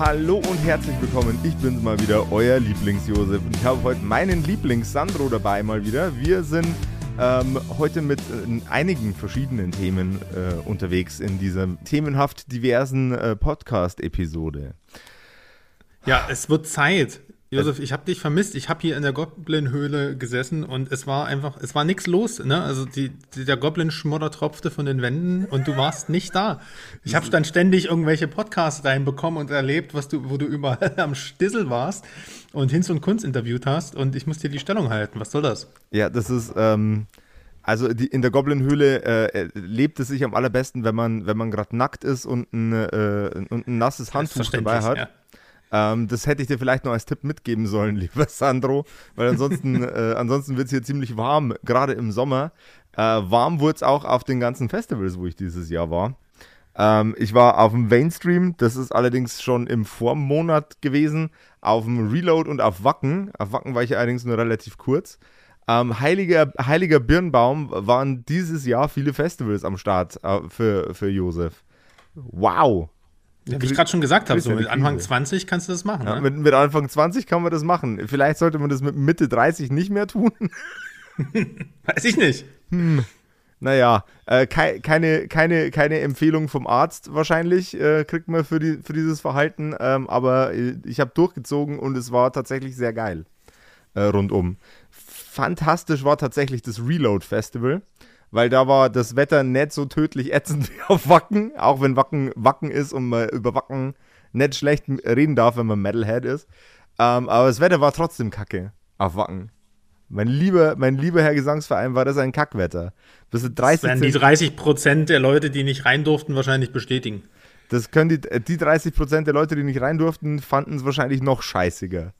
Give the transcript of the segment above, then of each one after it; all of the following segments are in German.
Hallo und herzlich willkommen. Ich bin's mal wieder, euer Lieblings-Josef. Und ich habe heute meinen Lieblings-Sandro dabei mal wieder. Wir sind ähm, heute mit äh, einigen verschiedenen Themen äh, unterwegs in dieser themenhaft diversen äh, Podcast-Episode. Ja, es wird Zeit. Josef, ich habe dich vermisst. Ich habe hier in der Goblin-Höhle gesessen und es war einfach, es war nichts los. Ne? Also die, die, der Goblin-Schmodder tropfte von den Wänden und du warst nicht da. Ich habe dann ständig irgendwelche Podcasts reinbekommen und erlebt, was du, wo du überall am Stissel warst und Hinz und Kunz interviewt hast und ich muss dir die Stellung halten. Was soll das? Ja, das ist, ähm, also die, in der Goblin-Höhle äh, lebt es sich am allerbesten, wenn man, wenn man gerade nackt ist und ein, äh, und ein nasses Handtuch dabei hat. Ja. Ähm, das hätte ich dir vielleicht noch als Tipp mitgeben sollen, lieber Sandro, weil ansonsten, äh, ansonsten wird es hier ziemlich warm, gerade im Sommer. Äh, warm wurde es auch auf den ganzen Festivals, wo ich dieses Jahr war. Ähm, ich war auf dem Mainstream, das ist allerdings schon im Vormonat gewesen, auf dem Reload und auf Wacken. Auf Wacken war ich allerdings nur relativ kurz. Ähm, Heiliger, Heiliger Birnbaum waren dieses Jahr viele Festivals am Start äh, für, für Josef. Wow, ja, wie ich gerade schon gesagt habe, so mit Anfang 20 kannst du das machen. Ja, ne? mit, mit, Anfang 20 kann man das machen. Vielleicht sollte man das mit Mitte 30 nicht mehr tun. Weiß ich nicht. Hm. Naja, äh, kei keine, keine, keine Empfehlung vom Arzt wahrscheinlich äh, kriegt man für, die, für dieses Verhalten, ähm, aber ich habe durchgezogen und es war tatsächlich sehr geil äh, rundum. Fantastisch war tatsächlich das Reload Festival weil da war das Wetter nicht so tödlich ätzend wie auf Wacken, auch wenn Wacken Wacken ist und man über Wacken nicht schlecht reden darf, wenn man Metalhead ist. Ähm, aber das Wetter war trotzdem kacke auf Wacken. Mein lieber, mein lieber Herr Gesangsverein, war das ein Kackwetter. Bis 30 das werden die 30 Prozent der Leute, die nicht rein durften, wahrscheinlich bestätigen. Das können die, die 30 Prozent der Leute, die nicht rein durften, fanden es wahrscheinlich noch scheißiger.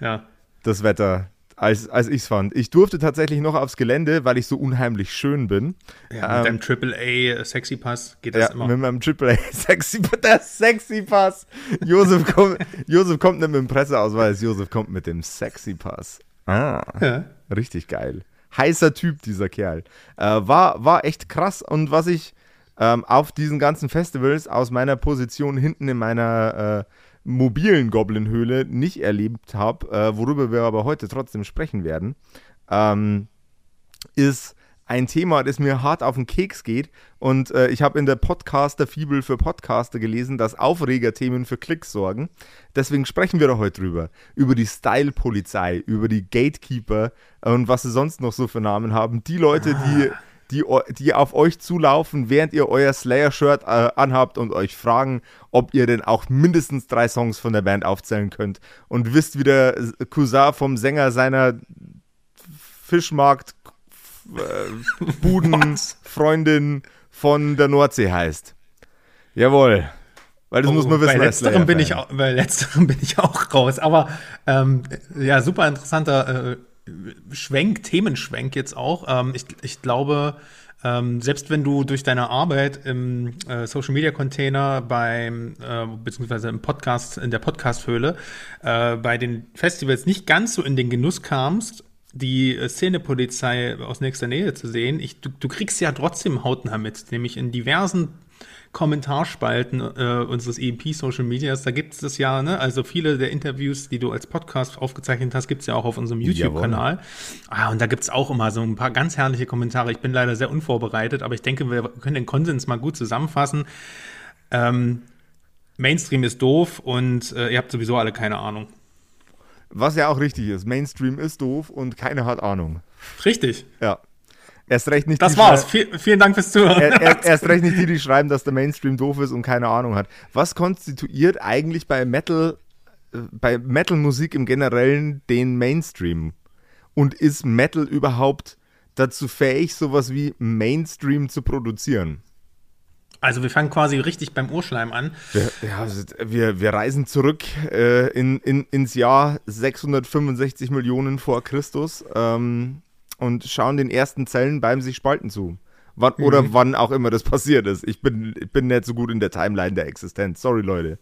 Ja. Das Wetter als, als ich es fand. Ich durfte tatsächlich noch aufs Gelände, weil ich so unheimlich schön bin. Ja, mit ähm, deinem AAA Sexy Pass geht das ja, immer. Mit meinem AAA Sexy Pass, der Sexy Pass. Josef, kommt, Josef kommt nicht mit dem Presseausweis, Josef kommt mit dem Sexy Pass. Ah, ja. richtig geil. Heißer Typ, dieser Kerl. Äh, war, war echt krass und was ich ähm, auf diesen ganzen Festivals aus meiner Position hinten in meiner äh, mobilen Goblin-Höhle nicht erlebt habe, äh, worüber wir aber heute trotzdem sprechen werden, ähm, ist ein Thema, das mir hart auf den Keks geht. Und äh, ich habe in der Podcaster-Fibel für Podcaster gelesen, dass Aufregerthemen für Klicks sorgen. Deswegen sprechen wir da heute drüber. Über die Style-Polizei, über die Gatekeeper und was sie sonst noch so für Namen haben. Die Leute, die ah die, die auf euch zulaufen, während ihr euer Slayer-Shirt äh, anhabt und euch fragen, ob ihr denn auch mindestens drei Songs von der Band aufzählen könnt. Und wisst, wie der Cousin vom Sänger seiner Fischmarkt äh, Buden Freundin von der Nordsee heißt. Jawohl. Weil das oh, muss man wissen. Bei letzterem, bin ich, auch, bei letzterem bin ich auch raus. Aber ähm, ja, super interessanter äh, Schwenk, Themenschwenk jetzt auch. Ähm, ich, ich glaube, ähm, selbst wenn du durch deine Arbeit im äh, Social Media Container beim äh, beziehungsweise im Podcast in der Podcast-Höhle äh, bei den Festivals nicht ganz so in den Genuss kamst, die Szenepolizei aus nächster Nähe zu sehen, ich, du, du kriegst ja trotzdem hautnah mit, nämlich in diversen Kommentarspalten äh, unseres EMP Social Medias, da gibt es das ja, ne? Also viele der Interviews, die du als Podcast aufgezeichnet hast, gibt es ja auch auf unserem YouTube-Kanal. Ah, und da gibt es auch immer so ein paar ganz herrliche Kommentare. Ich bin leider sehr unvorbereitet, aber ich denke, wir können den Konsens mal gut zusammenfassen. Ähm, Mainstream ist doof und äh, ihr habt sowieso alle keine Ahnung. Was ja auch richtig ist. Mainstream ist doof und keiner hat Ahnung. Richtig. Ja. Erst recht nicht das war's. Viel, vielen Dank fürs Zuhören. Er, er, erst recht nicht die, die schreiben, dass der Mainstream doof ist und keine Ahnung hat. Was konstituiert eigentlich bei Metal, äh, bei Metal-Musik im Generellen den Mainstream? Und ist Metal überhaupt dazu fähig, sowas wie Mainstream zu produzieren? Also wir fangen quasi richtig beim Urschleim an. Wir, ja, wir, wir reisen zurück äh, in, in, ins Jahr 665 Millionen vor Christus ähm, und schauen den ersten Zellen beim sich spalten zu. Wann, mhm. Oder wann auch immer das passiert ist. Ich bin, ich bin nicht so gut in der Timeline der Existenz. Sorry, Leute.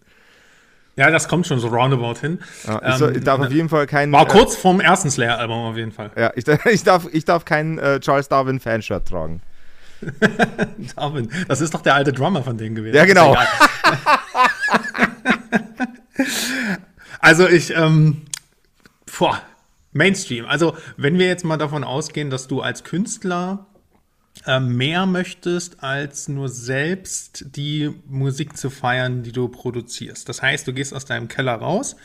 Ja, das kommt schon so roundabout hin. Ja, ich, soll, ich, darf auf jeden Fall keinen. War äh, kurz vorm ersten Slayer-Album auf jeden Fall. Ja, ich, ich, darf, ich darf keinen äh, Charles Darwin-Fanshirt tragen. Darwin, das ist doch der alte Drummer von denen gewesen. Ja, genau. also ich, ähm, boah, Mainstream. Also wenn wir jetzt mal davon ausgehen, dass du als Künstler äh, mehr möchtest, als nur selbst die Musik zu feiern, die du produzierst. Das heißt, du gehst aus deinem Keller raus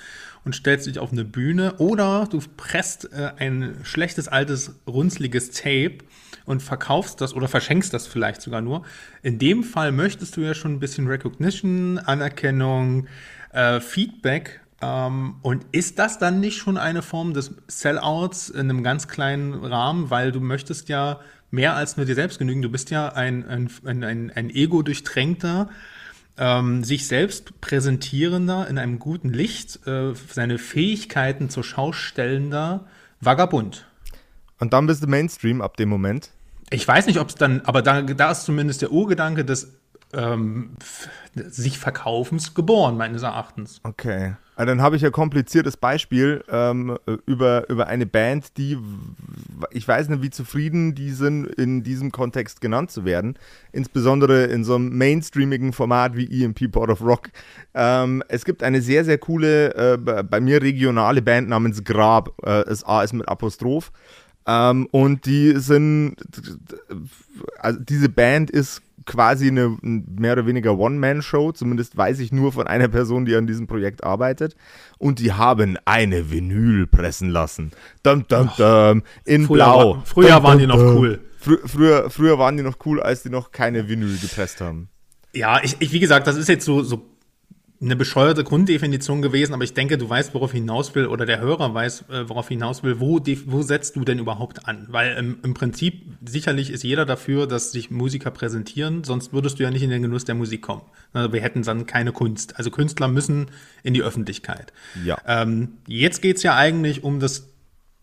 und stellst dich auf eine Bühne oder du presst äh, ein schlechtes, altes, runzliges Tape und verkaufst das oder verschenkst das vielleicht sogar nur. In dem Fall möchtest du ja schon ein bisschen Recognition, Anerkennung, äh, Feedback. Ähm, und ist das dann nicht schon eine Form des Sellouts in einem ganz kleinen Rahmen, weil du möchtest ja mehr als nur dir selbst genügen. Du bist ja ein, ein, ein, ein ego-durchtränkter, ähm, sich selbst präsentierender in einem guten Licht, äh, seine Fähigkeiten zur Schau stellender Vagabund. Und dann bist du Mainstream ab dem Moment. Ich weiß nicht, ob es dann, aber da, da ist zumindest der Urgedanke des ähm, sich Verkaufens geboren, meines Erachtens. Okay. Also dann habe ich ein kompliziertes Beispiel ähm, über, über eine Band, die, ich weiß nicht, wie zufrieden die sind, in diesem Kontext genannt zu werden. Insbesondere in so einem mainstreamigen Format wie EMP Port of Rock. Ähm, es gibt eine sehr, sehr coole, äh, bei mir regionale Band namens Grab. Äh, A ist mit Apostroph. Ähm, und die sind, also diese Band ist quasi eine mehr oder weniger One-Man-Show. Zumindest weiß ich nur von einer Person, die an diesem Projekt arbeitet. Und die haben eine Vinyl pressen lassen. Dum, dum, dum, in früher Blau. War, früher dum, waren die noch cool. Fr früher, früher waren die noch cool, als die noch keine Vinyl gepresst haben. Ja, ich, ich wie gesagt, das ist jetzt so, so eine bescheuerte Grunddefinition gewesen, aber ich denke, du weißt, worauf ich hinaus will, oder der Hörer weiß, äh, worauf ich hinaus will. Wo, wo setzt du denn überhaupt an? Weil ähm, im Prinzip sicherlich ist jeder dafür, dass sich Musiker präsentieren, sonst würdest du ja nicht in den Genuss der Musik kommen. Also wir hätten dann keine Kunst. Also Künstler müssen in die Öffentlichkeit. Ja. Ähm, jetzt geht's ja eigentlich um das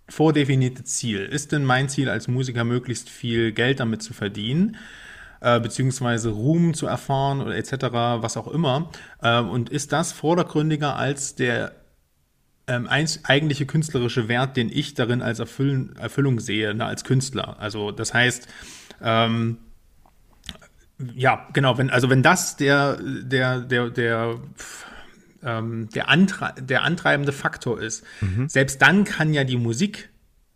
vordefinierte Ziel. Ist denn mein Ziel als Musiker möglichst viel Geld damit zu verdienen? Äh, beziehungsweise Ruhm zu erfahren oder etc., was auch immer. Äh, und ist das vordergründiger als der ähm, eigentliche künstlerische Wert, den ich darin als Erfüllen, Erfüllung sehe, ne, als Künstler? Also das heißt, ähm, ja, genau, wenn, also wenn das der, der, der, der, ähm, der, Antre der antreibende Faktor ist, mhm. selbst dann kann ja die Musik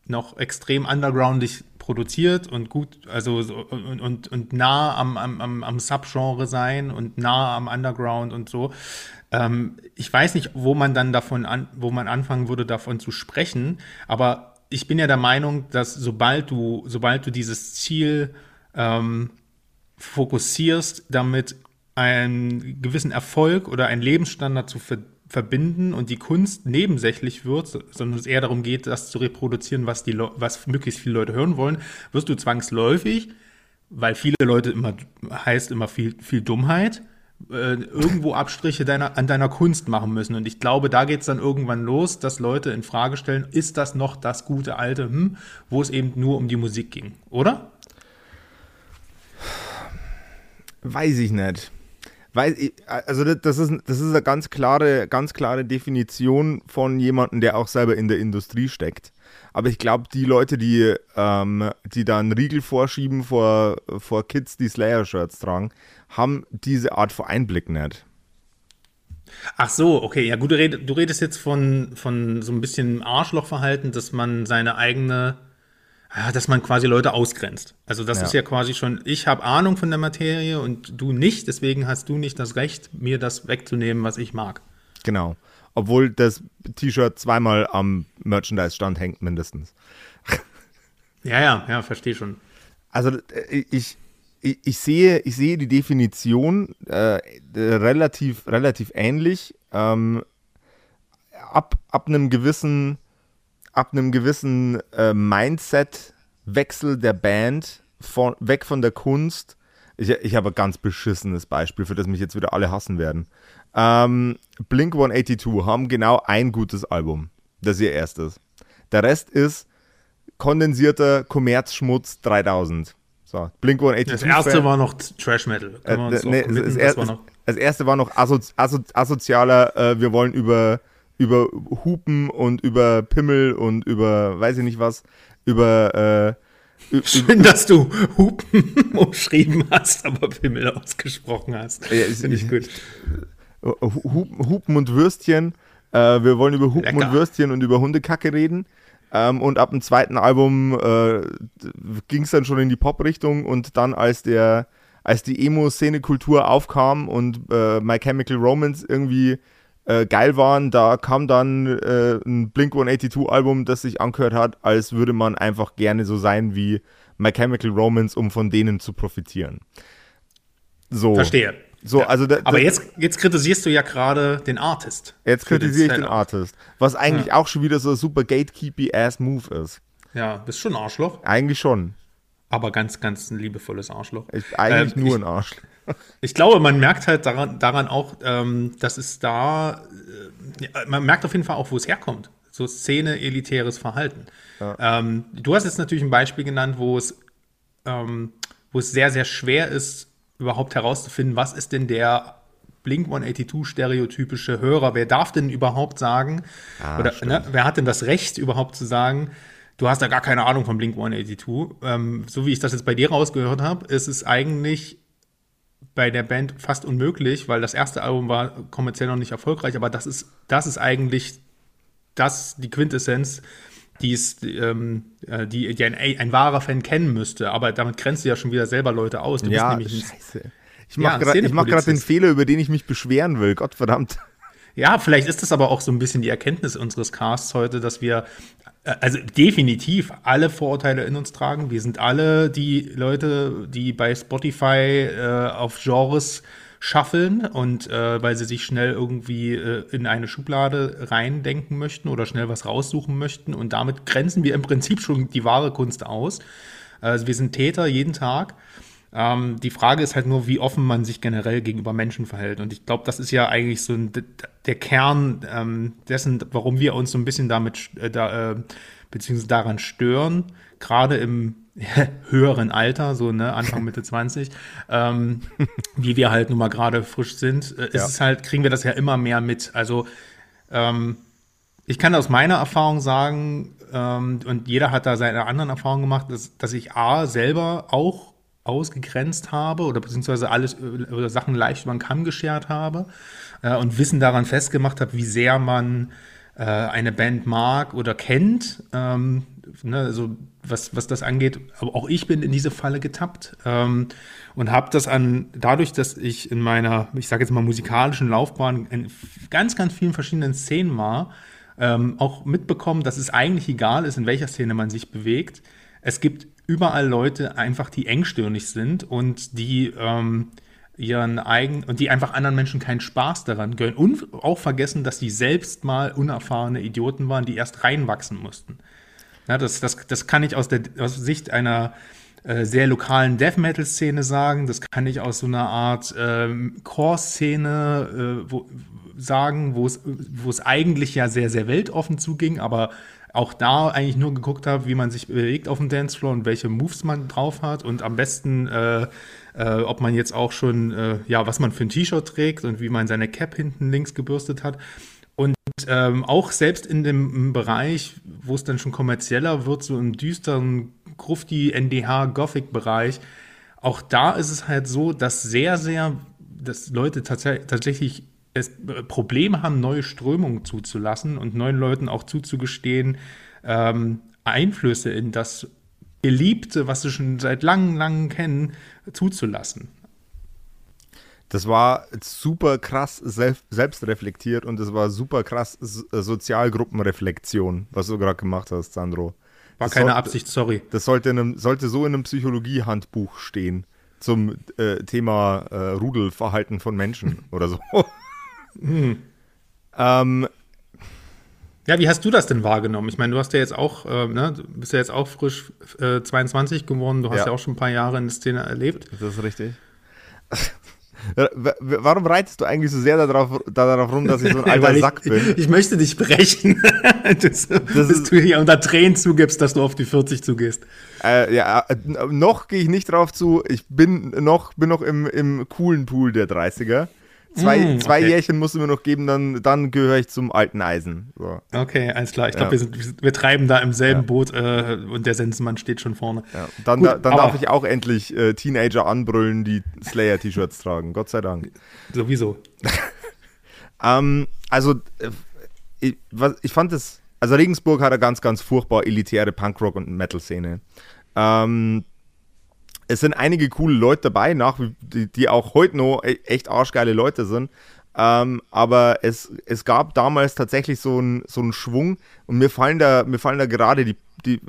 noch extrem undergroundig produziert und gut, also so, und, und, und nah am, am, am Subgenre sein und nah am Underground und so. Ähm, ich weiß nicht, wo man dann davon an, wo man anfangen würde, davon zu sprechen, aber ich bin ja der Meinung, dass sobald du, sobald du dieses Ziel ähm, fokussierst, damit einen gewissen Erfolg oder einen Lebensstandard zu ver verbinden und die Kunst nebensächlich wird, sondern es eher darum geht, das zu reproduzieren, was, die was möglichst viele Leute hören wollen, wirst du zwangsläufig, weil viele Leute immer heißt immer viel, viel Dummheit, äh, irgendwo Abstriche deiner, an deiner Kunst machen müssen. Und ich glaube, da geht es dann irgendwann los, dass Leute in Frage stellen, ist das noch das gute alte, hm, wo es eben nur um die Musik ging, oder? Weiß ich nicht. Weil, also das ist, das ist eine ganz klare, ganz klare Definition von jemandem, der auch selber in der Industrie steckt. Aber ich glaube, die Leute, die, ähm, die da einen Riegel vorschieben vor, vor Kids, die Slayer-Shirts tragen, haben diese Art von Einblick nicht. Ach so, okay. Ja, gut, du, red, du redest jetzt von, von so ein bisschen Arschlochverhalten, dass man seine eigene dass man quasi Leute ausgrenzt. Also das ja. ist ja quasi schon, ich habe Ahnung von der Materie und du nicht, deswegen hast du nicht das Recht, mir das wegzunehmen, was ich mag. Genau. Obwohl das T-Shirt zweimal am Merchandise-Stand hängt, mindestens. Ja, ja, ja, verstehe schon. Also äh, ich, ich, ich, sehe, ich sehe die Definition äh, relativ, relativ ähnlich. Ähm, ab, ab einem gewissen ab einem gewissen äh, Mindset-Wechsel der Band von, weg von der Kunst Ich, ich habe ein ganz beschissenes Beispiel, für das mich jetzt wieder alle hassen werden. Ähm, Blink 182 haben genau ein gutes Album. Das ist ihr erstes. Der Rest ist kondensierter Kommerzschmutz 3000. So, Blink 182. Das erste war noch Trash Metal. Äh, nee, das, das, das, das, erste war noch aso, aso, asozialer, äh, wir wollen über, über Hupen und über Pimmel und über weiß ich nicht was, über äh, Schön, dass du Hupen umschrieben hast, aber Pimmel ausgesprochen hast. Ja, ist nicht gut. Hupen und Würstchen. Äh, wir wollen über Hupen Lecker. und Würstchen und über Hundekacke reden. Ähm, und ab dem zweiten Album äh, ging es dann schon in die Pop-Richtung und dann als der als die Emo-Szene-Kultur aufkam und äh, My Chemical Romance irgendwie äh, geil waren, da kam dann äh, ein Blink 182 Album, das sich angehört hat, als würde man einfach gerne so sein wie My Chemical Romance, um von denen zu profitieren. So. Verstehe. So, ja. also da, Aber jetzt, jetzt kritisierst du ja gerade den Artist. Jetzt kritisiere ich den Artist. Was eigentlich ja. auch schon wieder so ein super gatekeepy-ass-Move ist. Ja, bist schon ein Arschloch. Eigentlich schon. Aber ganz, ganz ein liebevolles Arschloch. Ich, eigentlich ähm, nur ein Arschloch. Ich glaube, man merkt halt daran, daran auch, ähm, dass es da, äh, man merkt auf jeden Fall auch, wo es herkommt. So Szene, elitäres Verhalten. Ja. Ähm, du hast jetzt natürlich ein Beispiel genannt, wo es, ähm, wo es sehr, sehr schwer ist, überhaupt herauszufinden, was ist denn der Blink 182 stereotypische Hörer? Wer darf denn überhaupt sagen, ah, oder ne, wer hat denn das Recht überhaupt zu sagen, du hast da gar keine Ahnung von Blink 182? Ähm, so wie ich das jetzt bei dir rausgehört habe, ist es eigentlich bei der Band fast unmöglich, weil das erste Album war kommerziell noch nicht erfolgreich, aber das ist, das ist eigentlich das, die Quintessenz, die, ist, ähm, äh, die, die ein, ein, wahrer Fan kennen müsste. Aber damit grenzt du ja schon wieder selber Leute aus. Du ja, scheiße. Ich mache ja, gerade den Fehler, über den ich mich beschweren will. Gottverdammt. Ja, vielleicht ist das aber auch so ein bisschen die Erkenntnis unseres Casts heute, dass wir äh, also definitiv alle Vorurteile in uns tragen. Wir sind alle die Leute, die bei Spotify äh, auf Genres schaffeln und äh, weil sie sich schnell irgendwie äh, in eine Schublade reindenken möchten oder schnell was raussuchen möchten. Und damit grenzen wir im Prinzip schon die wahre Kunst aus. Also wir sind Täter jeden Tag. Ähm, die Frage ist halt nur, wie offen man sich generell gegenüber Menschen verhält. Und ich glaube, das ist ja eigentlich so ein, der Kern ähm, dessen, warum wir uns so ein bisschen damit, äh, da, äh, beziehungsweise daran stören, gerade im höheren Alter, so ne, Anfang Mitte 20, ähm, wie wir halt nun mal gerade frisch sind, äh, ist ja. es halt, kriegen wir das ja immer mehr mit. Also ähm, ich kann aus meiner Erfahrung sagen, ähm, und jeder hat da seine anderen Erfahrungen gemacht, dass, dass ich A selber auch ausgegrenzt habe oder beziehungsweise alles äh, oder Sachen leicht über den Kamm geschert habe äh, und Wissen daran festgemacht habe, wie sehr man äh, eine Band mag oder kennt. Ähm, ne, also was, was das angeht, aber auch ich bin in diese Falle getappt ähm, und habe das an, dadurch, dass ich in meiner, ich sage jetzt mal musikalischen Laufbahn in ganz, ganz vielen verschiedenen Szenen war, ähm, auch mitbekommen, dass es eigentlich egal ist, in welcher Szene man sich bewegt. Es gibt überall Leute einfach, die engstirnig sind und die ähm, ihren eigenen und die einfach anderen Menschen keinen Spaß daran gönnen und auch vergessen, dass die selbst mal unerfahrene Idioten waren, die erst reinwachsen mussten. Ja, das, das, das kann ich aus der aus Sicht einer äh, sehr lokalen Death Metal Szene sagen. Das kann ich aus so einer Art ähm, Core Szene äh, wo, sagen, wo es wo es eigentlich ja sehr sehr weltoffen zuging, aber auch da eigentlich nur geguckt habe, wie man sich bewegt auf dem Dancefloor und welche Moves man drauf hat und am besten, äh, äh, ob man jetzt auch schon, äh, ja, was man für ein T-Shirt trägt und wie man seine Cap hinten links gebürstet hat. Und ähm, auch selbst in dem Bereich, wo es dann schon kommerzieller wird, so im düsteren Grufti, NDH, Gothic-Bereich, auch da ist es halt so, dass sehr, sehr, dass Leute tats tatsächlich es Probleme haben, neue Strömungen zuzulassen und neuen Leuten auch zuzugestehen, ähm, Einflüsse in das Beliebte, was sie schon seit langem, langem kennen, zuzulassen. Das war super krass selbst, selbstreflektiert und das war super krass äh, Sozialgruppenreflexion, was du gerade gemacht hast, Sandro. War das keine soll, Absicht, sorry. Das sollte, einem, sollte so in einem Psychologiehandbuch stehen zum äh, Thema äh, Rudelverhalten von Menschen oder so. Hm. Ähm, Ja, wie hast du das denn wahrgenommen? Ich meine, du hast ja jetzt auch, äh, ne, du bist ja jetzt auch frisch äh, 22 geworden, du hast ja. ja auch schon ein paar Jahre in der Szene erlebt. Das ist richtig. Warum reitest du eigentlich so sehr darauf, darauf rum, dass ich so ein alter Sack bin? Ich, ich, möchte dich brechen, das, das dass du hier unter Tränen zugibst, dass du auf die 40 zugehst. Äh, ja, äh, noch gehe ich nicht drauf zu. Ich bin noch, bin noch im, im coolen Pool der 30er. Zwei, mm, zwei okay. Jährchen musst du mir noch geben, dann, dann gehöre ich zum alten Eisen. So. Okay, alles klar. Ich glaube, ja. wir, wir, treiben da im selben ja. Boot äh, und der Sensenmann steht schon vorne. Ja. Dann, Gut, da, dann darf ich auch endlich äh, Teenager anbrüllen, die Slayer-T-Shirts tragen. Gott sei Dank. Sowieso. ähm, also, äh, ich, was, ich fand es. Also, Regensburg hat eine ganz, ganz furchtbar elitäre Punkrock- und Metal-Szene. Ähm, es sind einige coole Leute dabei, nach, die, die auch heute noch e-, echt arschgeile Leute sind. Ähm, aber es, es gab damals tatsächlich so einen so Schwung und mir fallen da, mir fallen da gerade die, die,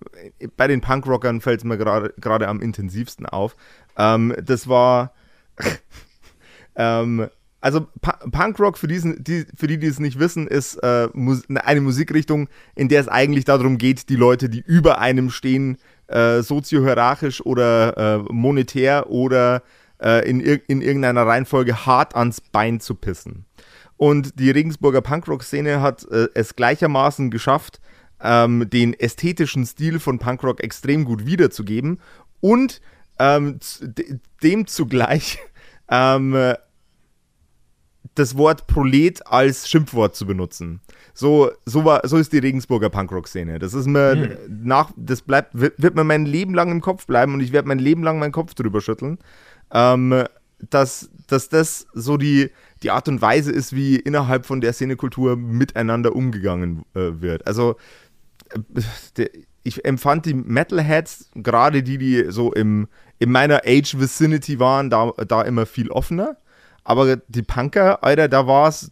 bei den Punkrockern fällt es mir gerade am intensivsten auf. Ähm, das war, ähm, also Punkrock, für, diesen, die, für die, die es nicht wissen, ist äh, eine Musikrichtung, in der es eigentlich darum geht, die Leute, die über einem stehen, äh, soziohierarchisch oder äh, monetär oder äh, in, in irgendeiner Reihenfolge hart ans Bein zu pissen. Und die Regensburger Punkrock-Szene hat äh, es gleichermaßen geschafft, ähm, den ästhetischen Stil von Punkrock extrem gut wiederzugeben und ähm, dem zugleich ähm, das Wort Prolet als Schimpfwort zu benutzen. So, so, war, so ist die Regensburger Punkrock-Szene. Das ist mir mhm. nach, das bleibt, wird, mir mein Leben lang im Kopf bleiben und ich werde mein Leben lang meinen Kopf drüber schütteln. Ähm, dass, dass das so die, die Art und Weise ist, wie innerhalb von der Szenekultur miteinander umgegangen äh, wird. Also, äh, der, ich empfand die Metalheads, gerade die, die so im, in meiner Age Vicinity waren, da, da immer viel offener. Aber die Punker, Alter, da war es,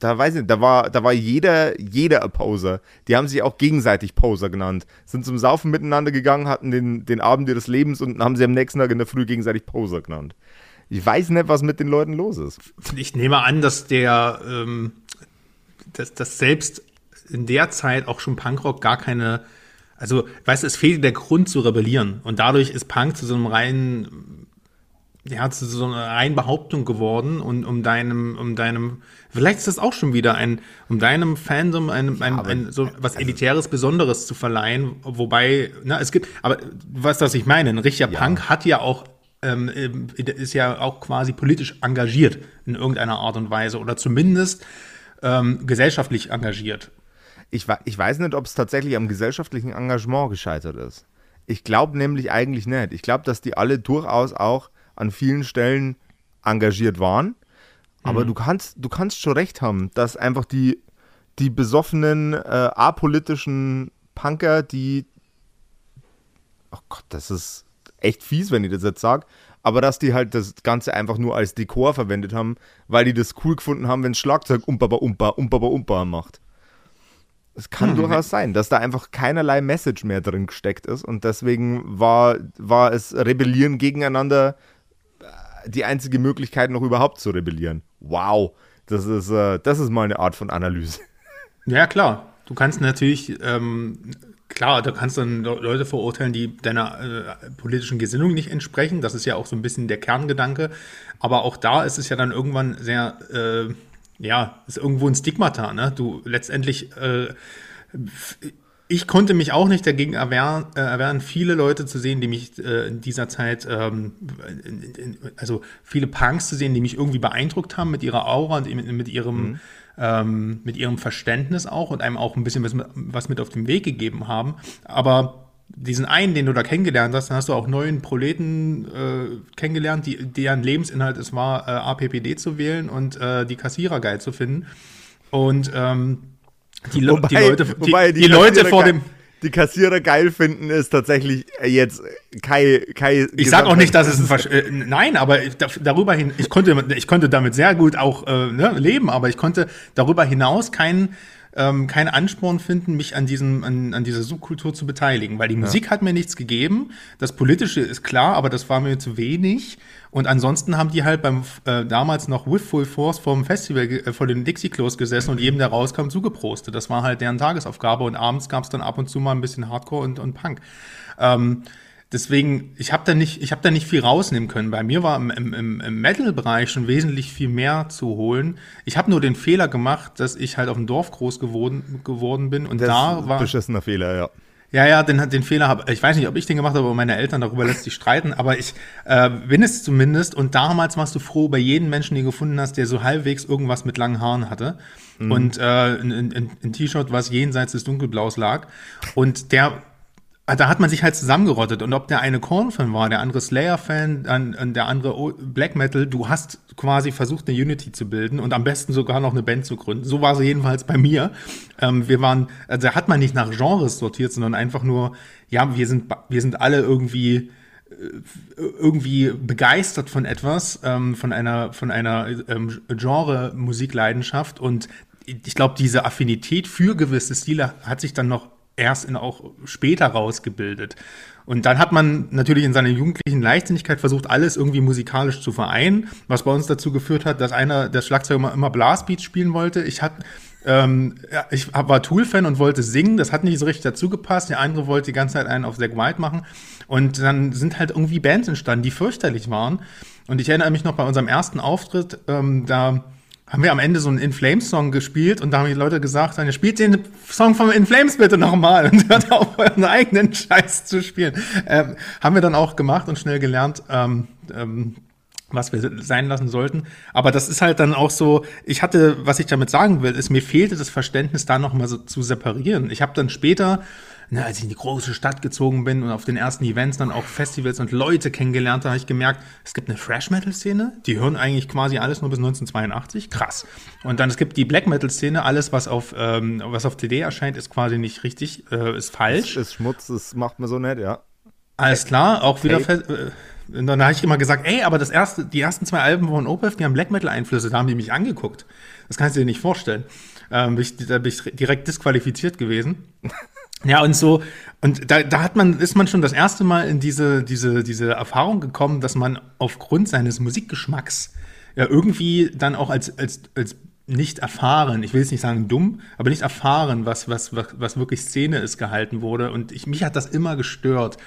da weiß ich nicht, da war, da war jeder, jeder ein Poser. Die haben sich auch gegenseitig Poser genannt. Sind zum Saufen miteinander gegangen, hatten den, den Abend ihres Lebens und haben sie am nächsten Tag in der Früh gegenseitig Poser genannt. Ich weiß nicht, was mit den Leuten los ist. Ich nehme an, dass der, ähm, dass, dass selbst in der Zeit auch schon Punkrock gar keine, also, weißt du, es fehlt der Grund zu rebellieren. Und dadurch ist Punk zu so einem reinen ja, zu so einer reinen Behauptung geworden und um deinem, um deinem, vielleicht ist das auch schon wieder ein, um deinem Fandom ein, ein, ein so was also Elitäres, Besonderes zu verleihen, wobei, na, es gibt, aber was das ich meine, ein richtiger ja. Punk hat ja auch, ähm, ist ja auch quasi politisch engagiert in irgendeiner Art und Weise oder zumindest ähm, gesellschaftlich engagiert. Ich, ich weiß nicht, ob es tatsächlich am gesellschaftlichen Engagement gescheitert ist. Ich glaube nämlich eigentlich nicht. Ich glaube, dass die alle durchaus auch an vielen Stellen engagiert waren. Aber mhm. du kannst, du kannst schon recht haben, dass einfach die, die besoffenen, äh, apolitischen Punker, die. Oh Gott, das ist echt fies, wenn ich das jetzt sage. Aber dass die halt das Ganze einfach nur als Dekor verwendet haben, weil die das cool gefunden haben, wenn Schlagzeug umpaba umpa, umpaba umpa macht. Es kann hm. durchaus sein, dass da einfach keinerlei Message mehr drin gesteckt ist und deswegen war, war es Rebellieren gegeneinander die einzige Möglichkeit, noch überhaupt zu rebellieren. Wow, das ist, äh, das ist mal eine Art von Analyse. Ja, klar. Du kannst natürlich, ähm, klar, da kannst dann Leute verurteilen, die deiner äh, politischen Gesinnung nicht entsprechen. Das ist ja auch so ein bisschen der Kerngedanke. Aber auch da ist es ja dann irgendwann sehr, äh, ja, ist irgendwo ein Stigmata. Ne? Du letztendlich äh, ich konnte mich auch nicht dagegen erwehren, äh, erwehren viele Leute zu sehen, die mich äh, in dieser Zeit, ähm, in, in, also viele Punks zu sehen, die mich irgendwie beeindruckt haben mit ihrer Aura und mit, mit ihrem, mhm. ähm, mit ihrem Verständnis auch und einem auch ein bisschen was, was mit auf den Weg gegeben haben. Aber diesen einen, den du da kennengelernt hast, dann hast du auch neuen Proleten äh, kennengelernt, die, deren Lebensinhalt es war, äh, APPD zu wählen und die Kassierer geil zu finden. Und ähm, die, wobei, die Leute, die, wobei die, die Leute vor dem die Kassierer geil finden, ist tatsächlich jetzt Kai. Kai ich sag auch nicht, dass es ein Versch äh, Nein, aber darüber hin, ich konnte, ich konnte damit sehr gut auch äh, ne, leben, aber ich konnte darüber hinaus keinen ähm, keinen Ansporn finden, mich an diesem, an, an dieser Subkultur zu beteiligen, weil die Musik ja. hat mir nichts gegeben. Das Politische ist klar, aber das war mir zu wenig. Und ansonsten haben die halt beim äh, damals noch with full force vom Festival äh, vor den Dixie Klos gesessen und jedem, der rauskam, zugeprostet. Das war halt deren Tagesaufgabe und abends gab es dann ab und zu mal ein bisschen Hardcore und, und Punk. Ähm, deswegen, ich habe da nicht, ich habe da nicht viel rausnehmen können. Bei mir war im, im, im Metal-Bereich schon wesentlich viel mehr zu holen. Ich habe nur den Fehler gemacht, dass ich halt auf dem Dorf groß geworden, geworden bin und das da war beschissener Fehler, ja. Ja, ja, den, den Fehler habe ich weiß nicht, ob ich den gemacht habe, aber meine Eltern darüber lässt sich streiten, aber ich äh, bin es zumindest und damals warst du froh über jeden Menschen, den du gefunden hast, der so halbwegs irgendwas mit langen Haaren hatte mhm. und äh, ein, ein, ein T-Shirt, was jenseits des Dunkelblaus lag und der da hat man sich halt zusammengerottet. Und ob der eine Korn-Fan war, der andere Slayer-Fan, dann der andere Black Metal, du hast quasi versucht, eine Unity zu bilden und am besten sogar noch eine Band zu gründen. So war sie jedenfalls bei mir. Ähm, wir waren, also da hat man nicht nach Genres sortiert, sondern einfach nur, ja, wir sind, wir sind alle irgendwie äh, irgendwie begeistert von etwas, ähm, von einer, von einer ähm, Genre-Musikleidenschaft und ich glaube, diese Affinität für gewisse Stile hat sich dann noch erst in auch später rausgebildet. Und dann hat man natürlich in seiner jugendlichen Leichtsinnigkeit versucht, alles irgendwie musikalisch zu vereinen, was bei uns dazu geführt hat, dass einer der Schlagzeuger immer, immer Blastbeats spielen wollte. Ich hatte ähm, ich war Tool-Fan und wollte singen, das hat nicht so richtig dazu gepasst. Der andere wollte die ganze Zeit einen auf Zack White machen. Und dann sind halt irgendwie Bands entstanden, die fürchterlich waren. Und ich erinnere mich noch bei unserem ersten Auftritt, ähm, da haben wir am Ende so einen In Flames Song gespielt und da haben die Leute gesagt, dann spielt den Song von In Flames bitte nochmal und hört auf euren eigenen Scheiß zu spielen. Ähm, haben wir dann auch gemacht und schnell gelernt, ähm, ähm, was wir sein lassen sollten. Aber das ist halt dann auch so, ich hatte, was ich damit sagen will, ist, mir fehlte das Verständnis, da nochmal so zu separieren. Ich habe dann später ne, als ich in die große Stadt gezogen bin und auf den ersten Events dann auch Festivals und Leute kennengelernt habe, habe ich gemerkt, es gibt eine Thrash-Metal-Szene, die hören eigentlich quasi alles nur bis 1982, krass. Und dann es gibt die Black-Metal-Szene, alles, was auf, ähm, was auf CD erscheint, ist quasi nicht richtig, äh, ist falsch. Ist, ist Schmutz, das macht man so nett, ja. Alles klar, auch wieder fest, äh, dann habe ich immer gesagt, ey, aber das erste, die ersten zwei Alben von Opeth, die haben Black Metal Einflüsse, da haben die mich angeguckt. Das kannst du dir nicht vorstellen. Ähm, ich, da bin ich direkt disqualifiziert gewesen. Ja, und so, und da, da hat man, ist man schon das erste Mal in diese, diese, diese Erfahrung gekommen, dass man aufgrund seines Musikgeschmacks ja irgendwie dann auch als, als, als nicht erfahren, ich will jetzt nicht sagen dumm, aber nicht erfahren, was, was, was, was wirklich Szene ist, gehalten wurde. Und ich, mich hat das immer gestört.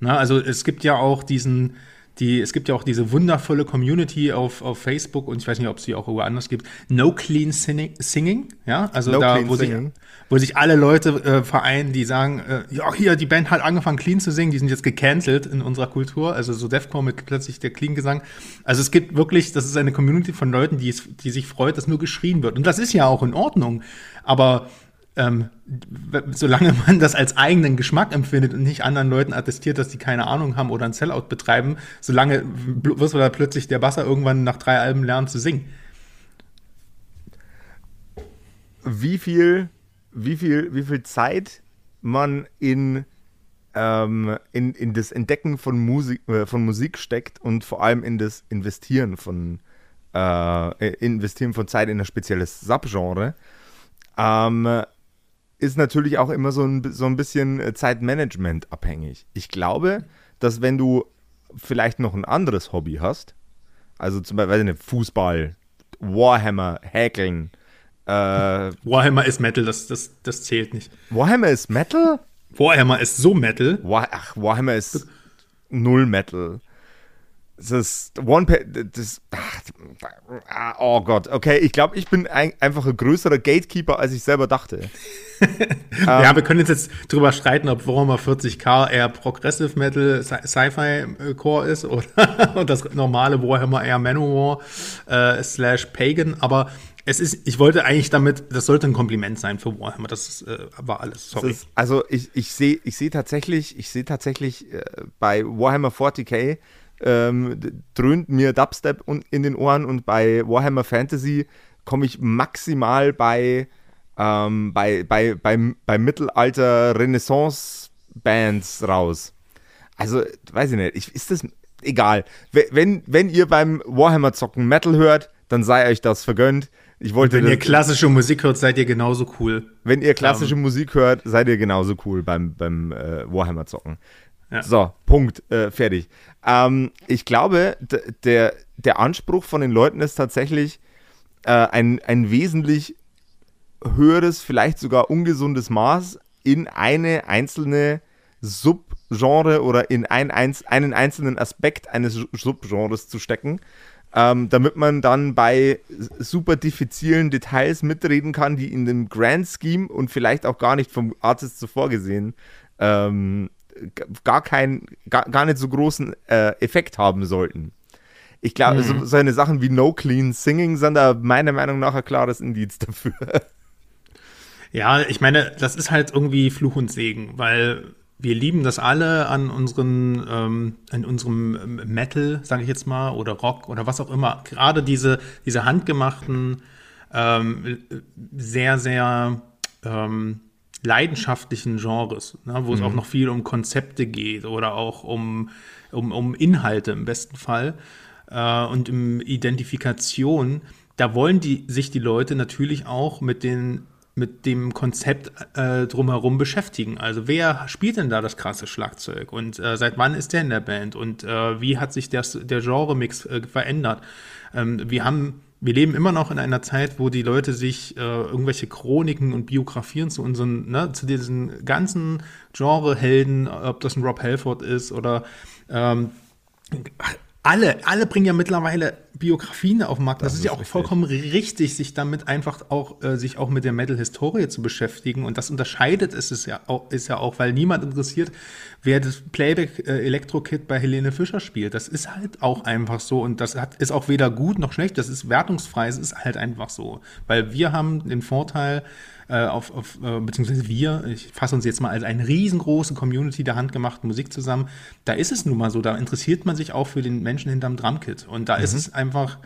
Na, also es gibt ja auch diesen, die, es gibt ja auch diese wundervolle Community auf, auf Facebook und ich weiß nicht, ob es die auch woanders gibt. No Clean Singing, ja, also no da, wo sich, wo sich alle Leute äh, vereinen, die sagen, äh, ja, hier, die Band hat angefangen clean zu singen, die sind jetzt gecancelt in unserer Kultur, also so Defcore mit plötzlich der Clean-Gesang. Also es gibt wirklich, das ist eine Community von Leuten, die, die sich freut, dass nur geschrien wird. Und das ist ja auch in Ordnung, aber ähm, solange man das als eigenen Geschmack empfindet und nicht anderen Leuten attestiert, dass die keine Ahnung haben oder ein Sellout betreiben, solange wirst du da plötzlich der Basser irgendwann nach drei Alben lernen zu singen. Wie viel, wie viel, wie viel Zeit man in, ähm, in, in das Entdecken von Musik, äh, von Musik steckt und vor allem in das Investieren von, äh, Investieren von Zeit in ein spezielles Subgenre. Ähm, ist natürlich auch immer so ein, so ein bisschen äh, Zeitmanagement abhängig. Ich glaube, dass wenn du vielleicht noch ein anderes Hobby hast, also zum Beispiel nicht, Fußball, Warhammer, Häkeln. Äh, Warhammer ist Metal, das, das, das zählt nicht. Warhammer ist Metal? Warhammer ist so Metal. War, ach, Warhammer ist null Metal. Das ist One pa das, ach, Oh Gott, okay, ich glaube, ich bin ein, einfach ein größerer Gatekeeper, als ich selber dachte. ja, um, wir können jetzt drüber streiten, ob Warhammer 40k eher Progressive Metal Sci-Fi-Core ist oder und das normale Warhammer eher Manowar äh, slash Pagan, aber es ist, ich wollte eigentlich damit, das sollte ein Kompliment sein für Warhammer. Das äh, war alles. Sorry. Ist, also ich, ich sehe ich seh tatsächlich, ich sehe tatsächlich äh, bei Warhammer 40k ähm, dröhnt mir Dubstep in den Ohren und bei Warhammer Fantasy komme ich maximal bei, ähm, bei, bei, bei, bei Mittelalter-Renaissance-Bands raus. Also, weiß ich nicht, ich, ist das egal. Wenn, wenn ihr beim Warhammer-Zocken Metal hört, dann sei euch das vergönnt. Ich wollte wenn ihr klassische Musik hört, seid ihr genauso cool. Wenn ihr klassische um, Musik hört, seid ihr genauso cool beim, beim äh, Warhammer zocken. So, Punkt, äh, fertig. Ähm, ich glaube, der, der Anspruch von den Leuten ist tatsächlich äh, ein, ein wesentlich höheres, vielleicht sogar ungesundes Maß in eine einzelne Subgenre oder in ein, einen einzelnen Aspekt eines Subgenres zu stecken, ähm, damit man dann bei super diffizilen Details mitreden kann, die in dem Grand Scheme und vielleicht auch gar nicht vom Artist zuvor gesehen ähm, gar, kein, gar, gar nicht so großen äh, Effekt haben sollten. Ich glaube, mhm. so, so eine Sachen wie No Clean Singing sind da meiner Meinung nach ein klares Indiz dafür. Ja, ich meine, das ist halt irgendwie Fluch und Segen, weil wir lieben das alle an unseren, ähm, an unserem Metal, sage ich jetzt mal, oder Rock oder was auch immer. Gerade diese, diese handgemachten, ähm, sehr, sehr ähm, leidenschaftlichen Genres, ne, wo mhm. es auch noch viel um Konzepte geht oder auch um, um, um Inhalte im besten Fall äh, und um Identifikation. Da wollen die, sich die Leute natürlich auch mit den mit dem Konzept äh, drumherum beschäftigen. Also wer spielt denn da das krasse Schlagzeug und äh, seit wann ist der in der Band und äh, wie hat sich das, der Genre-Mix äh, verändert? Ähm, wir haben wir leben immer noch in einer Zeit, wo die Leute sich äh, irgendwelche Chroniken und Biografien zu unseren, ne, zu diesen ganzen Genre-Helden, ob das ein Rob Halford ist oder ähm, alle, alle bringen ja mittlerweile Biografien auf den Markt. Das, das ist, ja auch richtig. vollkommen richtig, sich damit einfach auch, äh, sich auch mit der Metal-Historie zu beschäftigen. Und das unterscheidet es ist ja auch, ist ja auch, weil niemand interessiert, wer das Playback äh, Elektro-Kit bei Helene Fischer spielt. Das ist halt auch einfach so. Und das hat, ist auch weder gut noch schlecht. Das ist wertungsfrei. Es ist halt einfach so. Weil wir haben den Vorteil, äh, auf, auf äh, beziehungsweise wir, ich fasse uns jetzt mal als eine riesengroße Community der handgemachten Musik zusammen, da ist es nun mal so, da interessiert man sich auch für den Menschen hinterm Drumkit und da mhm. ist es einfach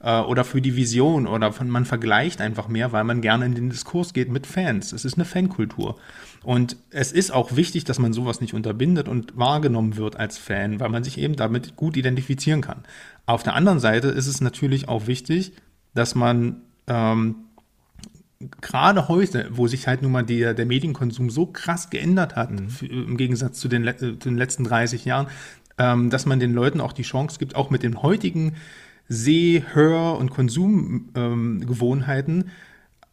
äh, oder für die Vision oder von, man vergleicht einfach mehr, weil man gerne in den Diskurs geht mit Fans. Es ist eine Fankultur. Und es ist auch wichtig, dass man sowas nicht unterbindet und wahrgenommen wird als Fan, weil man sich eben damit gut identifizieren kann. Auf der anderen Seite ist es natürlich auch wichtig, dass man ähm, gerade heute, wo sich halt nun mal der, der Medienkonsum so krass geändert hat, mhm. im Gegensatz zu den, äh, zu den letzten 30 Jahren, ähm, dass man den Leuten auch die Chance gibt, auch mit den heutigen Seh-, Hör- und Konsumgewohnheiten ähm,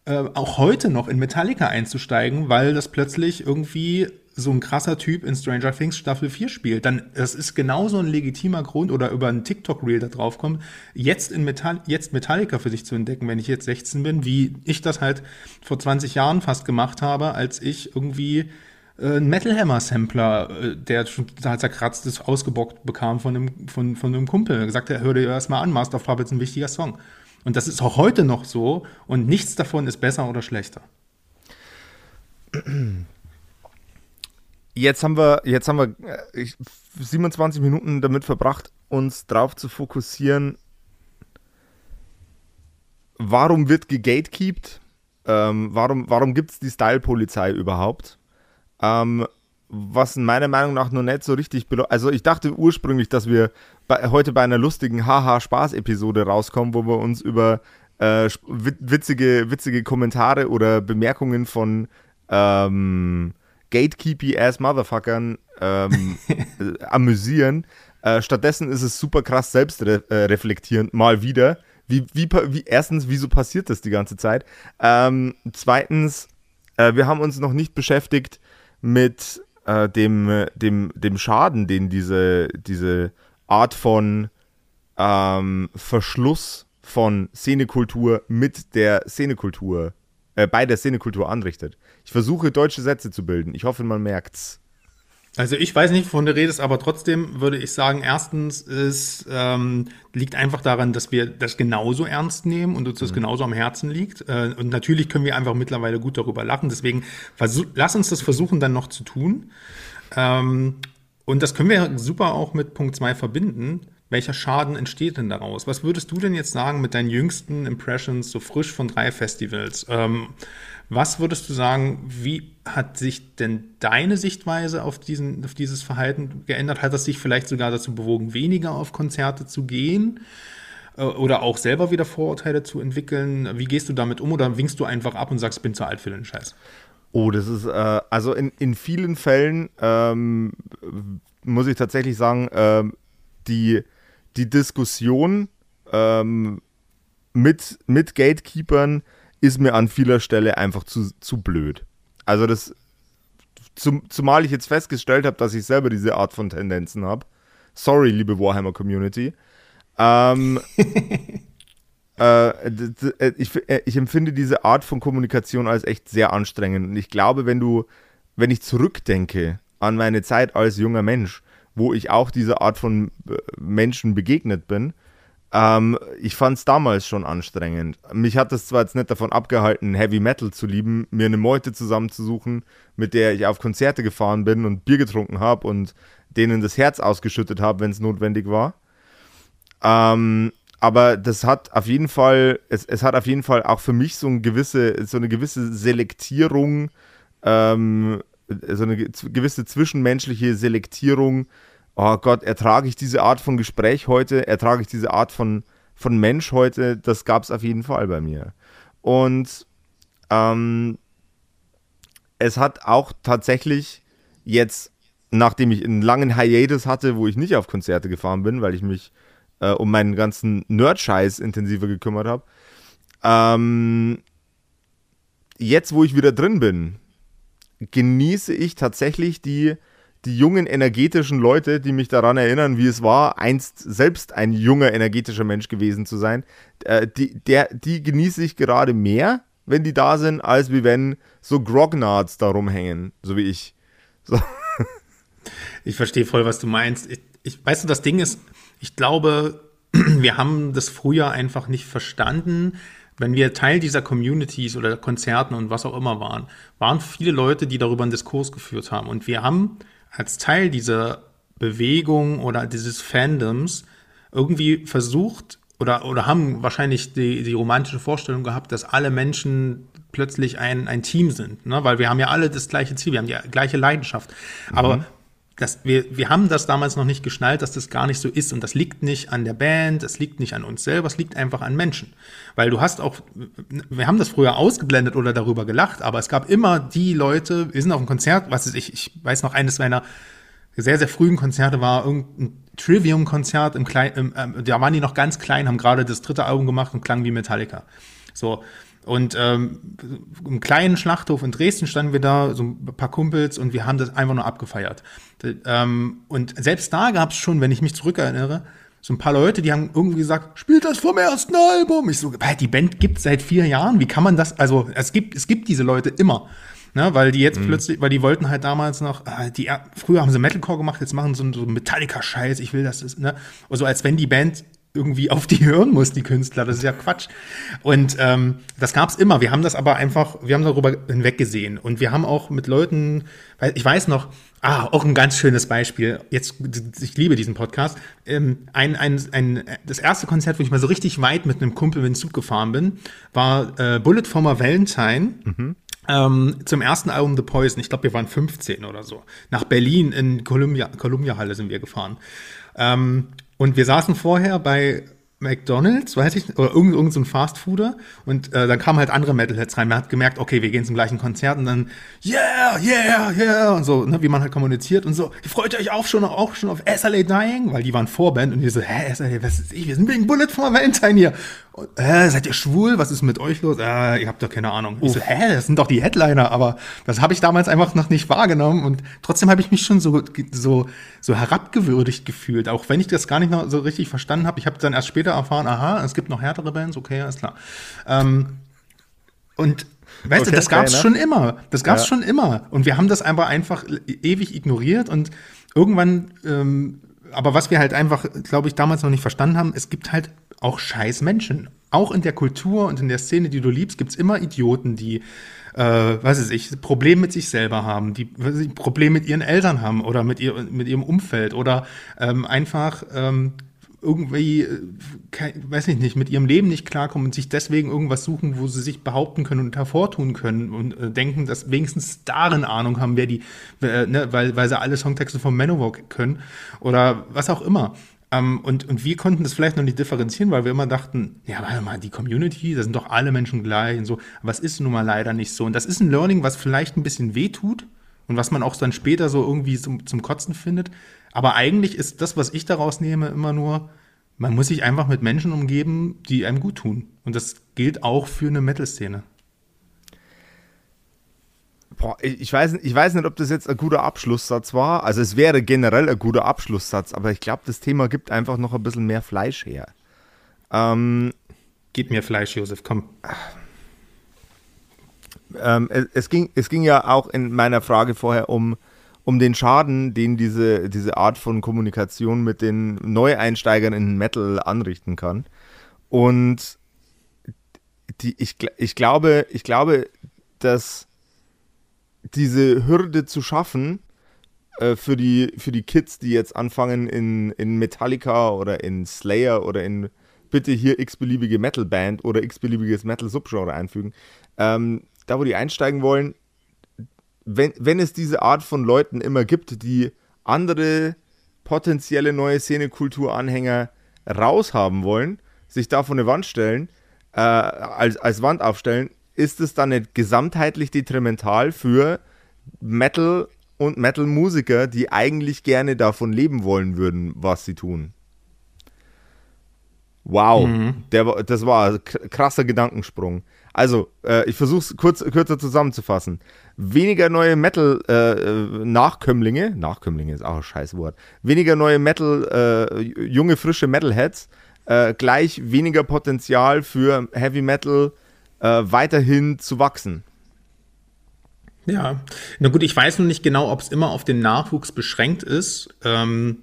äh, auch heute noch in Metallica einzusteigen, weil das plötzlich irgendwie so ein krasser Typ in Stranger Things Staffel 4 spielt, dann das ist genauso ein legitimer Grund oder über einen TikTok-Reel da drauf kommt, jetzt in Metall, jetzt Metallica für sich zu entdecken, wenn ich jetzt 16 bin, wie ich das halt vor 20 Jahren fast gemacht habe, als ich irgendwie äh, einen Metal Hammer Sampler, äh, der schon total zerkratzt ist, ausgebockt bekam von einem, von, von einem Kumpel. Er gesagt, er hör dir erst mal an, Master of Puppets ist ein wichtiger Song. Und das ist auch heute noch so und nichts davon ist besser oder schlechter. Jetzt haben wir, jetzt haben wir 27 äh, Minuten damit verbracht, uns darauf zu fokussieren, warum wird gegatekeept? Ähm, warum warum gibt es die Style-Polizei überhaupt? Ähm, was meiner Meinung nach noch nicht so richtig. Also, ich dachte ursprünglich, dass wir bei, heute bei einer lustigen Haha-Spaß-Episode rauskommen, wo wir uns über äh, witzige, witzige Kommentare oder Bemerkungen von ähm, gatekeepy-ass Motherfuckern ähm, äh, amüsieren. Äh, stattdessen ist es super krass selbstreflektierend, äh, mal wieder. Wie, wie, wie, erstens, wieso passiert das die ganze Zeit? Ähm, zweitens, äh, wir haben uns noch nicht beschäftigt mit äh, dem, dem, dem Schaden, den diese, diese Art von ähm, Verschluss von Szenekultur mit der Szenekultur äh, bei der Szenekultur anrichtet. Ich versuche deutsche Sätze zu bilden. Ich hoffe, man merkt's. Also ich weiß nicht, wovon du redest, aber trotzdem würde ich sagen, erstens ist, ähm, liegt einfach daran, dass wir das genauso ernst nehmen und uns das mhm. genauso am Herzen liegt. Äh, und natürlich können wir einfach mittlerweile gut darüber lachen. Deswegen lass uns das versuchen dann noch zu tun. Ähm, und das können wir super auch mit Punkt 2 verbinden welcher Schaden entsteht denn daraus? Was würdest du denn jetzt sagen mit deinen jüngsten Impressions, so frisch von drei Festivals? Ähm, was würdest du sagen, wie hat sich denn deine Sichtweise auf, diesen, auf dieses Verhalten geändert? Hat das sich vielleicht sogar dazu bewogen, weniger auf Konzerte zu gehen? Äh, oder auch selber wieder Vorurteile zu entwickeln? Wie gehst du damit um oder winkst du einfach ab und sagst, bin zu alt für den Scheiß? Oh, das ist, äh, also in, in vielen Fällen ähm, muss ich tatsächlich sagen, ähm, die, die Diskussion ähm, mit, mit Gatekeepern ist mir an vieler Stelle einfach zu, zu blöd. Also das, zum, zumal ich jetzt festgestellt habe, dass ich selber diese Art von Tendenzen habe. Sorry, liebe Warhammer Community. Ähm, äh, äh, ich, äh, ich empfinde diese Art von Kommunikation als echt sehr anstrengend. Und ich glaube, wenn du, wenn ich zurückdenke an meine Zeit als junger Mensch, wo ich auch dieser Art von äh, Menschen begegnet bin, ähm, ich fand es damals schon anstrengend. Mich hat es zwar jetzt nicht davon abgehalten, Heavy Metal zu lieben, mir eine Meute zusammenzusuchen, mit der ich auf Konzerte gefahren bin und Bier getrunken habe und denen das Herz ausgeschüttet habe, wenn es notwendig war. Ähm, aber das hat auf jeden Fall, es, es hat auf jeden Fall auch für mich so eine gewisse, so eine gewisse Selektierung, ähm, so eine gewisse zwischenmenschliche Selektierung. Oh Gott, ertrage ich diese Art von Gespräch heute, ertrage ich diese Art von, von Mensch heute, das gab es auf jeden Fall bei mir. Und ähm, es hat auch tatsächlich jetzt, nachdem ich einen langen Hiatus hatte, wo ich nicht auf Konzerte gefahren bin, weil ich mich äh, um meinen ganzen Nerd-Scheiß intensiver gekümmert habe. Ähm, jetzt, wo ich wieder drin bin, genieße ich tatsächlich die, die jungen, energetischen Leute, die mich daran erinnern, wie es war, einst selbst ein junger, energetischer Mensch gewesen zu sein. Äh, die, der, die genieße ich gerade mehr, wenn die da sind, als wie wenn so Grognards da rumhängen, so wie ich. So. Ich verstehe voll, was du meinst. Ich, ich, weißt du, das Ding ist, ich glaube, wir haben das früher einfach nicht verstanden. Wenn wir Teil dieser Communities oder Konzerten und was auch immer waren, waren viele Leute, die darüber einen Diskurs geführt haben. Und wir haben als Teil dieser Bewegung oder dieses Fandoms irgendwie versucht oder, oder haben wahrscheinlich die, die romantische Vorstellung gehabt, dass alle Menschen plötzlich ein, ein Team sind, ne? weil wir haben ja alle das gleiche Ziel, wir haben die gleiche Leidenschaft. Aber mhm das, wir, wir haben das damals noch nicht geschnallt, dass das gar nicht so ist. Und das liegt nicht an der Band, es liegt nicht an uns selber, es liegt einfach an Menschen. Weil du hast auch, wir haben das früher ausgeblendet oder darüber gelacht, aber es gab immer die Leute, wir sind auf einem Konzert, was ist ich, ich weiß noch, eines meiner sehr, sehr frühen Konzerte war irgendein Trivium-Konzert im kleinen, äh, da waren die noch ganz klein, haben gerade das dritte Album gemacht und klangen wie Metallica. So, und ähm, im kleinen Schlachthof in Dresden standen wir da, so ein paar Kumpels, und wir haben das einfach nur abgefeiert. Ähm, und selbst da gab es schon, wenn ich mich zurückerinnere, so ein paar Leute, die haben irgendwie gesagt, spielt das vom ersten Album. Ich so, die Band gibt seit vier Jahren. Wie kann man das? Also es gibt, es gibt diese Leute immer. Ne, weil die jetzt mhm. plötzlich, weil die wollten halt damals noch, äh, die, früher haben sie Metalcore gemacht, jetzt machen sie so, so Metallica-Scheiß, ich will das, ne? Also als wenn die Band irgendwie auf die hören muss, die Künstler. Das ist ja Quatsch. Und ähm, das gab's immer. Wir haben das aber einfach, wir haben darüber hinweggesehen. Und wir haben auch mit Leuten, weil ich weiß noch, ah, auch ein ganz schönes Beispiel. Jetzt, ich liebe diesen Podcast. Ähm, ein, ein, ein, das erste Konzert, wo ich mal so richtig weit mit einem Kumpel mit dem Zug gefahren bin, war äh, Bullet for my Valentine. Mhm. Ähm, zum ersten Album The Poison, ich glaube, wir waren 15 oder so. Nach Berlin in Columbia, Columbia Halle sind wir gefahren. Ähm, und wir saßen vorher bei McDonalds, weiß ich, oder irgend, irgend so Fastfooder und äh, dann kamen halt andere Metalheads rein. Man hat gemerkt, okay, wir gehen zum gleichen Konzert und dann yeah, yeah, yeah und so, ne, wie man halt kommuniziert und so. Freut euch auch schon, auch schon auf SLA Dying? Weil die waren Vorband und wir so, hä, SLA, was ist ich? Wir sind wegen Bullet for Valentine hier. Und, äh, seid ihr schwul? Was ist mit euch los? Äh, ihr habt doch keine Ahnung. Ich so, hä, das sind doch die Headliner, aber das habe ich damals einfach noch nicht wahrgenommen und trotzdem habe ich mich schon so, so, so herabgewürdigt gefühlt, auch wenn ich das gar nicht noch so richtig verstanden habe. Ich habe dann erst später erfahren, aha, es gibt noch härtere Bands, okay, alles klar. Ähm, und weißt okay, du, das gab es ne? schon immer. Das gab es ja. schon immer. Und wir haben das einfach einfach ewig ignoriert und irgendwann, ähm, aber was wir halt einfach, glaube ich, damals noch nicht verstanden haben, es gibt halt auch scheiß Menschen. Auch in der Kultur und in der Szene, die du liebst, gibt es immer Idioten, die, äh, was weiß ich, Probleme mit sich selber haben, die Probleme mit ihren Eltern haben oder mit, ihr, mit ihrem Umfeld oder ähm, einfach ähm, irgendwie, äh, weiß ich nicht, mit ihrem Leben nicht klarkommen und sich deswegen irgendwas suchen, wo sie sich behaupten können und hervortun können und äh, denken, dass wenigstens darin Ahnung haben, wer die, äh, ne, weil, weil sie alle Songtexte von Manowar können oder was auch immer. Ähm, und, und wir konnten das vielleicht noch nicht differenzieren, weil wir immer dachten, ja, warte mal, die Community, da sind doch alle Menschen gleich und so. Es ist nun mal leider nicht so. Und das ist ein Learning, was vielleicht ein bisschen wehtut und was man auch dann später so irgendwie zum, zum Kotzen findet. Aber eigentlich ist das, was ich daraus nehme, immer nur, man muss sich einfach mit Menschen umgeben, die einem gut tun. Und das gilt auch für eine Metal-Szene. Boah, ich weiß, ich weiß nicht, ob das jetzt ein guter Abschlusssatz war. Also es wäre generell ein guter Abschlusssatz, aber ich glaube, das Thema gibt einfach noch ein bisschen mehr Fleisch her. Ähm, Gib mir Fleisch, Josef, komm. Ähm, es, es, ging, es ging ja auch in meiner Frage vorher um, um den Schaden, den diese, diese Art von Kommunikation mit den Neueinsteigern in Metal anrichten kann. Und die, ich, ich, glaube, ich glaube, dass diese Hürde zu schaffen äh, für, die, für die Kids, die jetzt anfangen in, in Metallica oder in Slayer oder in bitte hier x-beliebige Metal-Band oder x-beliebiges Metal-Subgenre einfügen, ähm, da wo die einsteigen wollen, wenn, wenn es diese Art von Leuten immer gibt, die andere potenzielle neue Szene-Kultur-Anhänger raushaben wollen, sich da vor eine Wand stellen, äh, als, als Wand aufstellen, ist es dann nicht gesamtheitlich detrimental für Metal und Metal-Musiker, die eigentlich gerne davon leben wollen würden, was sie tun? Wow, mhm. der, das war ein krasser Gedankensprung. Also, äh, ich versuche es kurz, kürzer zusammenzufassen. Weniger neue Metal-Nachkömmlinge, äh, Nachkömmlinge ist auch ein scheiß Wort, weniger neue Metal, äh, junge, frische Metalheads, äh, gleich weniger Potenzial für Heavy Metal, äh, weiterhin zu wachsen. Ja, na gut, ich weiß noch nicht genau, ob es immer auf den Nachwuchs beschränkt ist, ähm,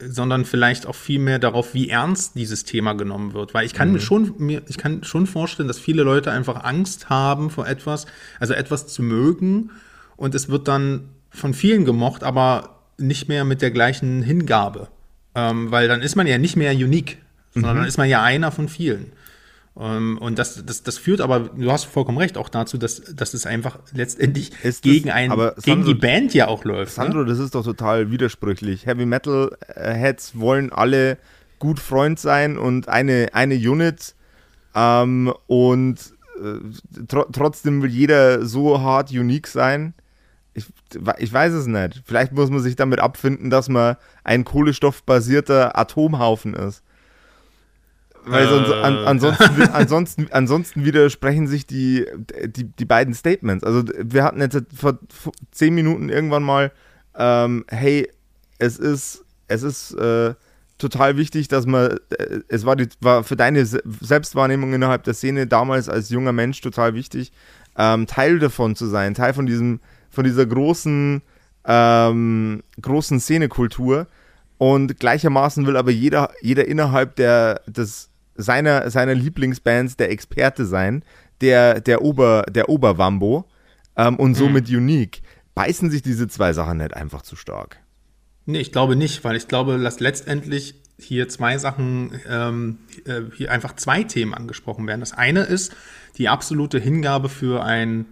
sondern vielleicht auch viel mehr darauf, wie ernst dieses Thema genommen wird. Weil ich kann mhm. mir schon, mir, ich kann schon vorstellen, dass viele Leute einfach Angst haben vor etwas, also etwas zu mögen und es wird dann von vielen gemocht, aber nicht mehr mit der gleichen Hingabe. Ähm, weil dann ist man ja nicht mehr unique, sondern mhm. dann ist man ja einer von vielen. Ähm, und das, das, das führt aber, du hast vollkommen recht, auch dazu, dass, dass es einfach letztendlich ist gegen, das, ein, Sandro, gegen die Band ja auch läuft. Ne? Sandro, ne? das ist doch total widersprüchlich. Heavy Metal Heads wollen alle gut Freund sein und eine, eine Unit ähm, und äh, tr trotzdem will jeder so hart unique sein. Ich, ich weiß es nicht. Vielleicht muss man sich damit abfinden, dass man ein kohlenstoffbasierter Atomhaufen ist. Weil sonst, an, äh. ansonsten, ansonsten, ansonsten widersprechen sich die, die, die beiden Statements. Also wir hatten jetzt vor zehn Minuten irgendwann mal, ähm, hey, es ist, es ist äh, total wichtig, dass man, äh, es war, die, war für deine Selbstwahrnehmung innerhalb der Szene damals als junger Mensch total wichtig, ähm, Teil davon zu sein, Teil von diesem, von dieser großen, ähm, großen Szenekultur. Und gleichermaßen will aber jeder, jeder innerhalb der, des, seiner, seiner Lieblingsbands der Experte sein, der, der, Ober, der Oberwambo ähm, und somit mhm. unique. Beißen sich diese zwei Sachen nicht einfach zu stark? Nee, ich glaube nicht, weil ich glaube, dass letztendlich hier zwei Sachen, ähm, äh, hier einfach zwei Themen angesprochen werden. Das eine ist die absolute Hingabe für ein,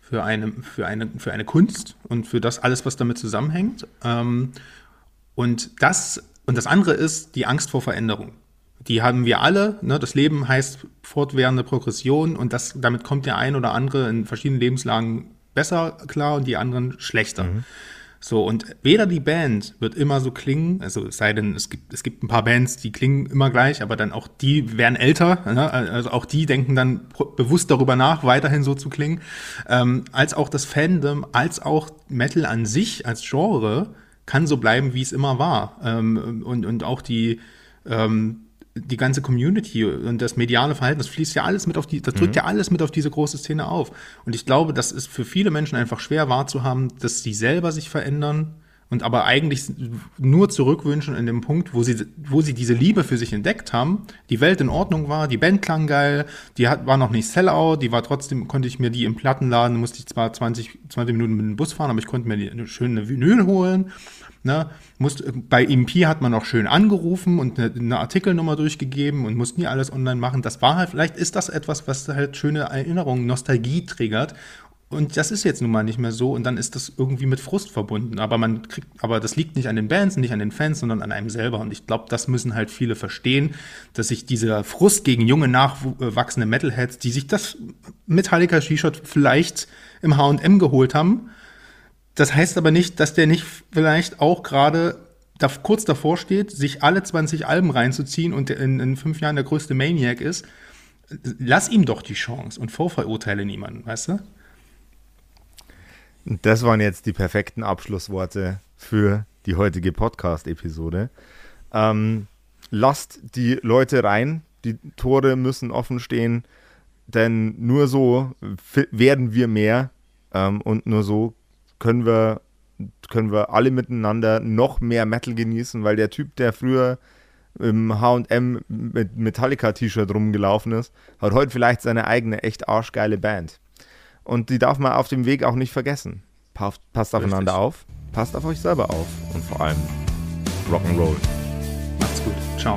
für eine, für eine, für eine Kunst und für das alles, was damit zusammenhängt. Ähm, und das, und das andere ist die Angst vor Veränderung die haben wir alle. Ne? Das Leben heißt fortwährende Progression und das, damit kommt der ein oder andere in verschiedenen Lebenslagen besser klar und die anderen schlechter. Mhm. So, und weder die Band wird immer so klingen, also es sei denn, es gibt, es gibt ein paar Bands, die klingen immer gleich, aber dann auch die werden älter, ne? also auch die denken dann bewusst darüber nach, weiterhin so zu klingen, ähm, als auch das Fandom, als auch Metal an sich als Genre kann so bleiben, wie es immer war. Ähm, und, und auch die, ähm, die ganze Community und das mediale Verhalten, das fließt ja alles mit auf die, das drückt mhm. ja alles mit auf diese große Szene auf. Und ich glaube, das ist für viele Menschen einfach schwer wahrzuhaben, dass sie selber sich verändern und aber eigentlich nur zurückwünschen in dem Punkt, wo sie, wo sie diese Liebe für sich entdeckt haben, die Welt in Ordnung war, die Band klang geil, die hat, war noch nicht Sellout, die war trotzdem, konnte ich mir die im Plattenladen, musste ich zwar 20, 20 Minuten mit dem Bus fahren, aber ich konnte mir die, eine schöne Vinyl holen Ne? Musst, bei EMP hat man auch schön angerufen und eine, eine, Artikelnummer durchgegeben und musste nie alles online machen. Das war halt, vielleicht ist das etwas, was halt schöne Erinnerungen, Nostalgie triggert. Und das ist jetzt nun mal nicht mehr so und dann ist das irgendwie mit Frust verbunden. Aber man kriegt, aber das liegt nicht an den Bands, nicht an den Fans, sondern an einem selber. Und ich glaube, das müssen halt viele verstehen, dass sich dieser Frust gegen junge, nachwachsende Metalheads, die sich das Metallica T-Shirt vielleicht im H&M geholt haben, das heißt aber nicht, dass der nicht vielleicht auch gerade da, kurz davor steht, sich alle 20 Alben reinzuziehen und in, in fünf Jahren der größte Maniac ist. Lass ihm doch die Chance und vorverurteile niemanden, weißt du? Das waren jetzt die perfekten Abschlussworte für die heutige Podcast-Episode. Ähm, lasst die Leute rein, die Tore müssen offen stehen, denn nur so werden wir mehr ähm, und nur so können wir, können wir alle miteinander noch mehr Metal genießen, weil der Typ, der früher im HM mit Metallica-T-Shirt rumgelaufen ist, hat heute vielleicht seine eigene echt arschgeile Band. Und die darf man auf dem Weg auch nicht vergessen. Passt, passt aufeinander Richtig. auf, passt auf euch selber auf und vor allem Rock'n'Roll. Macht's gut. Ciao.